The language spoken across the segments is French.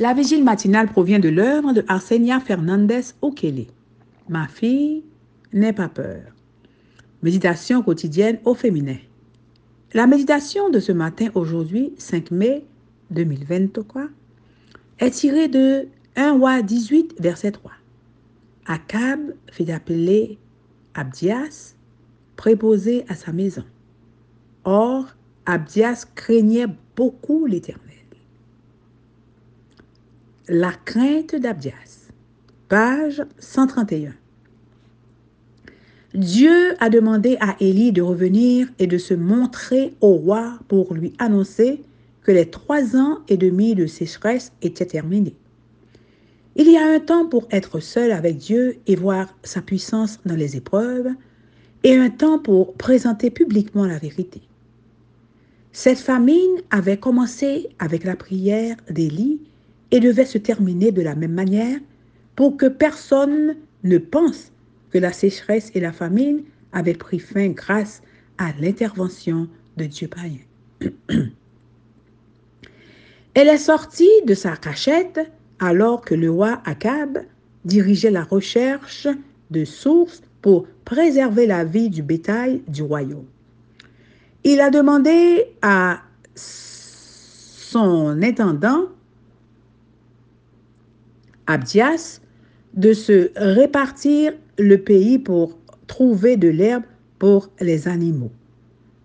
La vigile matinale provient de l'œuvre de Arsenia Fernandez Okele. Ma fille, n'aie pas peur. Méditation quotidienne au féminin. La méditation de ce matin, aujourd'hui, 5 mai 2023, est tirée de 1 roi 18, verset 3. Akab fit appeler Abdias, préposé à sa maison. Or, Abdias craignait beaucoup l'Éternel. La crainte d'Abdias, page 131. Dieu a demandé à Élie de revenir et de se montrer au roi pour lui annoncer que les trois ans et demi de sécheresse étaient terminés. Il y a un temps pour être seul avec Dieu et voir sa puissance dans les épreuves, et un temps pour présenter publiquement la vérité. Cette famine avait commencé avec la prière d'Élie et devait se terminer de la même manière pour que personne ne pense que la sécheresse et la famine avaient pris fin grâce à l'intervention de Dieu païen. Elle est sortie de sa cachette alors que le roi Akab dirigeait la recherche de sources pour préserver la vie du bétail du royaume. Il a demandé à son intendant Abdias de se répartir le pays pour trouver de l'herbe pour les animaux.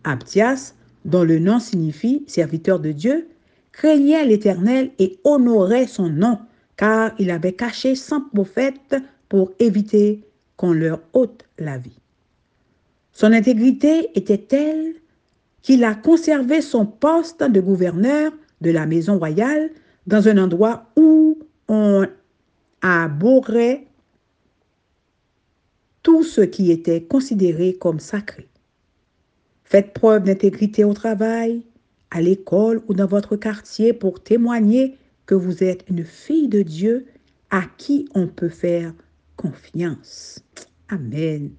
Abdias, dont le nom signifie serviteur de Dieu, craignait l'Éternel et honorait son nom, car il avait caché cent prophètes pour éviter qu'on leur ôte la vie. Son intégrité était telle qu'il a conservé son poste de gouverneur de la maison royale dans un endroit où on tout ce qui était considéré comme sacré. Faites preuve d'intégrité au travail, à l'école ou dans votre quartier pour témoigner que vous êtes une fille de Dieu à qui on peut faire confiance. Amen.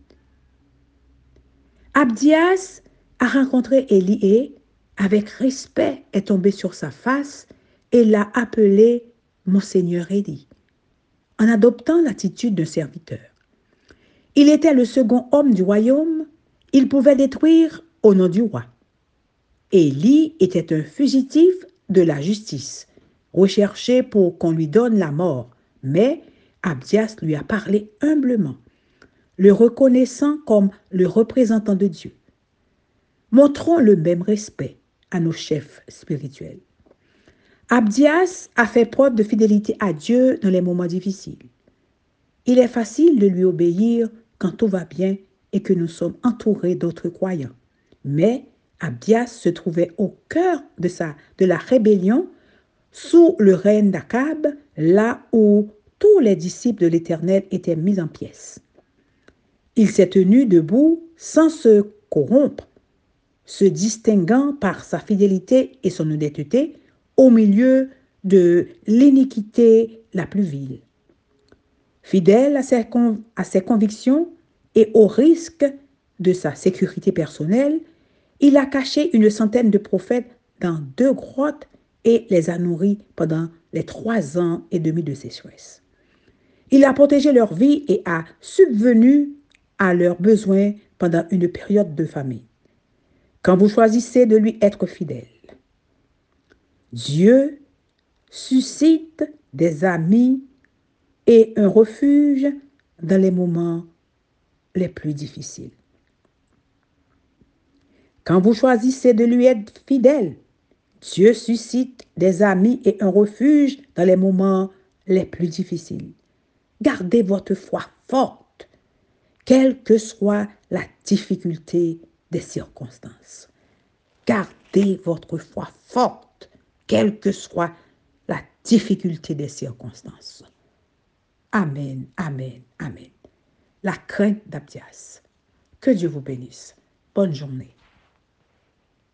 Abdias a rencontré Élie et, avec respect, est tombé sur sa face et l'a appelé Monseigneur Élie en adoptant l'attitude d'un serviteur. Il était le second homme du royaume, il pouvait détruire au nom du roi. Élie était un fugitif de la justice, recherché pour qu'on lui donne la mort, mais Abdias lui a parlé humblement, le reconnaissant comme le représentant de Dieu. Montrons le même respect à nos chefs spirituels. Abdias a fait preuve de fidélité à Dieu dans les moments difficiles. Il est facile de lui obéir quand tout va bien et que nous sommes entourés d'autres croyants. Mais Abdias se trouvait au cœur de, la rébellion sous le règne d'Akab, là où tous les disciples de l'Éternel étaient mis en pièces. Il s'est tenu debout sans se corrompre, se distinguant par sa fidélité et son honnêteté au milieu de l'iniquité la plus vile. Fidèle à ses, à ses convictions et au risque de sa sécurité personnelle, il a caché une centaine de prophètes dans deux grottes et les a nourris pendant les trois ans et demi de sécheresse. Il a protégé leur vie et a subvenu à leurs besoins pendant une période de famine. Quand vous choisissez de lui être fidèle, Dieu suscite des amis et un refuge dans les moments les plus difficiles. Quand vous choisissez de lui être fidèle, Dieu suscite des amis et un refuge dans les moments les plus difficiles. Gardez votre foi forte, quelle que soit la difficulté des circonstances. Gardez votre foi forte quelle que soit la difficulté des circonstances. Amen, amen, amen. La crainte d'Abdias. Que Dieu vous bénisse. Bonne journée.